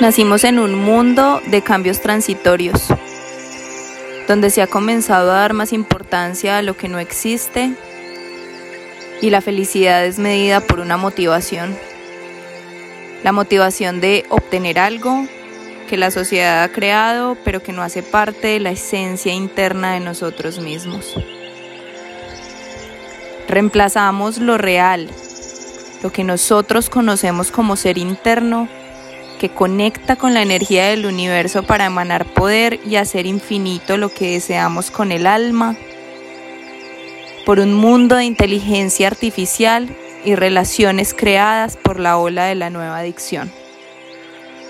Nacimos en un mundo de cambios transitorios, donde se ha comenzado a dar más importancia a lo que no existe y la felicidad es medida por una motivación. La motivación de obtener algo que la sociedad ha creado pero que no hace parte de la esencia interna de nosotros mismos. Reemplazamos lo real, lo que nosotros conocemos como ser interno, que conecta con la energía del universo para emanar poder y hacer infinito lo que deseamos con el alma, por un mundo de inteligencia artificial y relaciones creadas por la ola de la nueva adicción,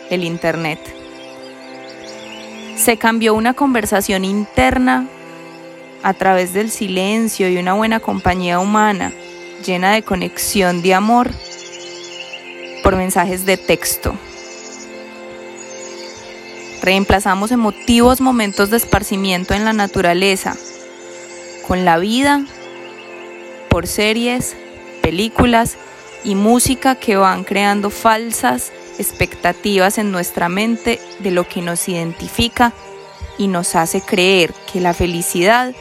el Internet. Se cambió una conversación interna a través del silencio y una buena compañía humana llena de conexión de amor por mensajes de texto. Reemplazamos emotivos momentos de esparcimiento en la naturaleza con la vida por series, películas y música que van creando falsas expectativas en nuestra mente de lo que nos identifica y nos hace creer que la felicidad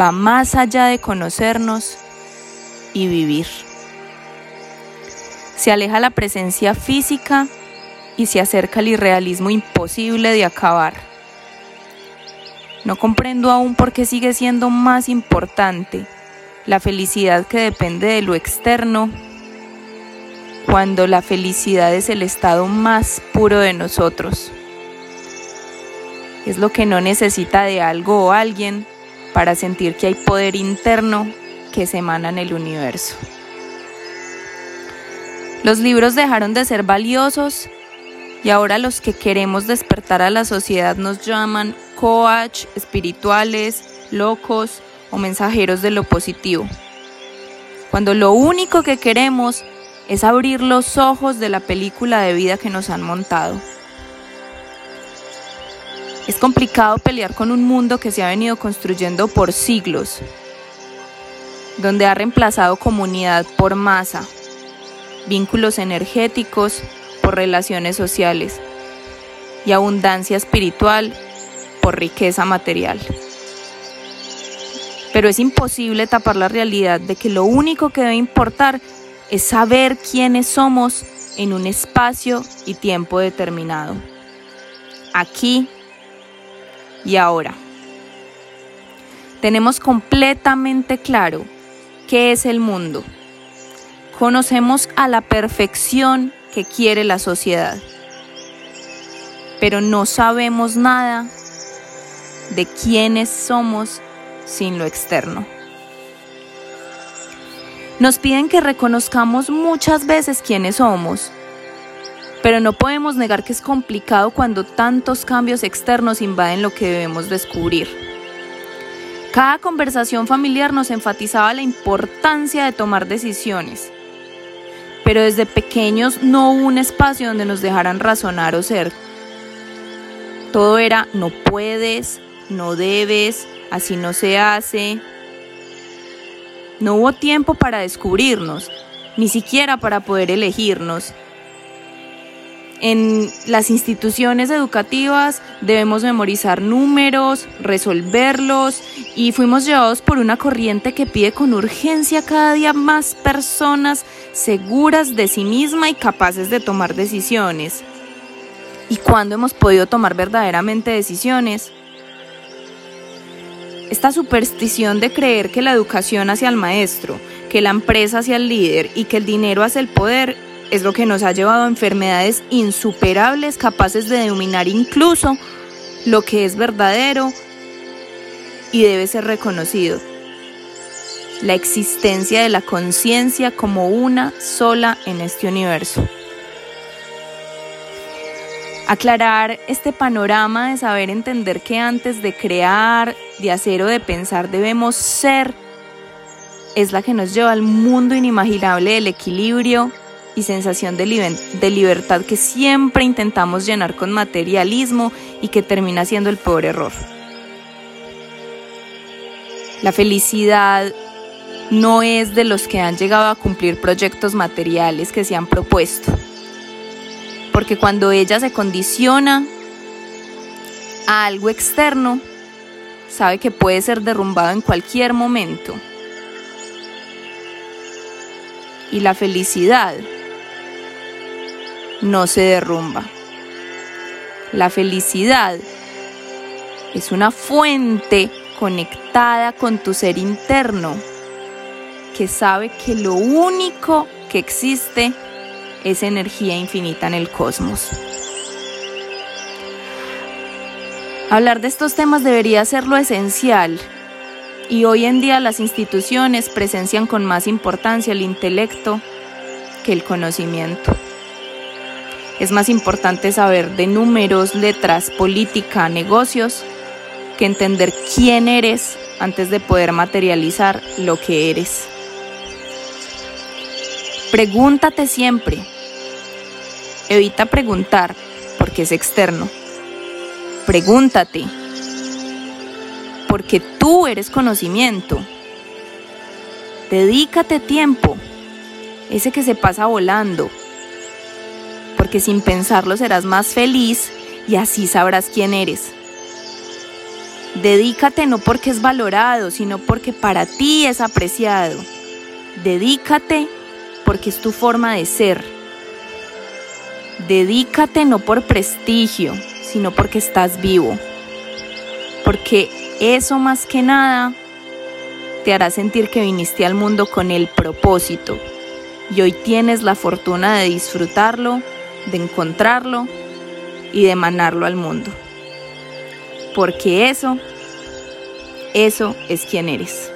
va más allá de conocernos y vivir. Se aleja la presencia física y se acerca al irrealismo imposible de acabar. No comprendo aún por qué sigue siendo más importante la felicidad que depende de lo externo, cuando la felicidad es el estado más puro de nosotros. Es lo que no necesita de algo o alguien para sentir que hay poder interno que se emana en el universo. Los libros dejaron de ser valiosos y ahora los que queremos despertar a la sociedad nos llaman coach, espirituales, locos o mensajeros de lo positivo. Cuando lo único que queremos es abrir los ojos de la película de vida que nos han montado. Es complicado pelear con un mundo que se ha venido construyendo por siglos, donde ha reemplazado comunidad por masa, vínculos energéticos por relaciones sociales y abundancia espiritual por riqueza material. Pero es imposible tapar la realidad de que lo único que debe importar es saber quiénes somos en un espacio y tiempo determinado. Aquí y ahora. Tenemos completamente claro qué es el mundo. Conocemos a la perfección que quiere la sociedad. Pero no sabemos nada de quiénes somos sin lo externo. Nos piden que reconozcamos muchas veces quiénes somos, pero no podemos negar que es complicado cuando tantos cambios externos invaden lo que debemos descubrir. Cada conversación familiar nos enfatizaba la importancia de tomar decisiones pero desde pequeños no hubo un espacio donde nos dejaran razonar o ser. Todo era no puedes, no debes, así no se hace. No hubo tiempo para descubrirnos, ni siquiera para poder elegirnos en las instituciones educativas debemos memorizar números, resolverlos y fuimos llevados por una corriente que pide con urgencia cada día más personas seguras de sí misma y capaces de tomar decisiones. ¿Y cuándo hemos podido tomar verdaderamente decisiones? Esta superstición de creer que la educación hacia el maestro, que la empresa hacia el líder y que el dinero hacia el poder es lo que nos ha llevado a enfermedades insuperables capaces de dominar incluso lo que es verdadero y debe ser reconocido. La existencia de la conciencia como una sola en este universo. Aclarar este panorama de saber entender que antes de crear, de hacer o de pensar debemos ser es la que nos lleva al mundo inimaginable del equilibrio, y sensación de, de libertad que siempre intentamos llenar con materialismo y que termina siendo el peor error. La felicidad no es de los que han llegado a cumplir proyectos materiales que se han propuesto. Porque cuando ella se condiciona a algo externo, sabe que puede ser derrumbado en cualquier momento. Y la felicidad no se derrumba. La felicidad es una fuente conectada con tu ser interno que sabe que lo único que existe es energía infinita en el cosmos. Hablar de estos temas debería ser lo esencial y hoy en día las instituciones presencian con más importancia el intelecto que el conocimiento. Es más importante saber de números, letras, política, negocios, que entender quién eres antes de poder materializar lo que eres. Pregúntate siempre. Evita preguntar porque es externo. Pregúntate porque tú eres conocimiento. Dedícate tiempo, ese que se pasa volando, porque sin pensarlo serás más feliz y así sabrás quién eres. Dedícate no porque es valorado, sino porque para ti es apreciado. Dedícate porque es tu forma de ser. Dedícate no por prestigio, sino porque estás vivo. Porque eso más que nada te hará sentir que viniste al mundo con el propósito y hoy tienes la fortuna de disfrutarlo, de encontrarlo y de emanarlo al mundo. Porque eso, eso es quien eres.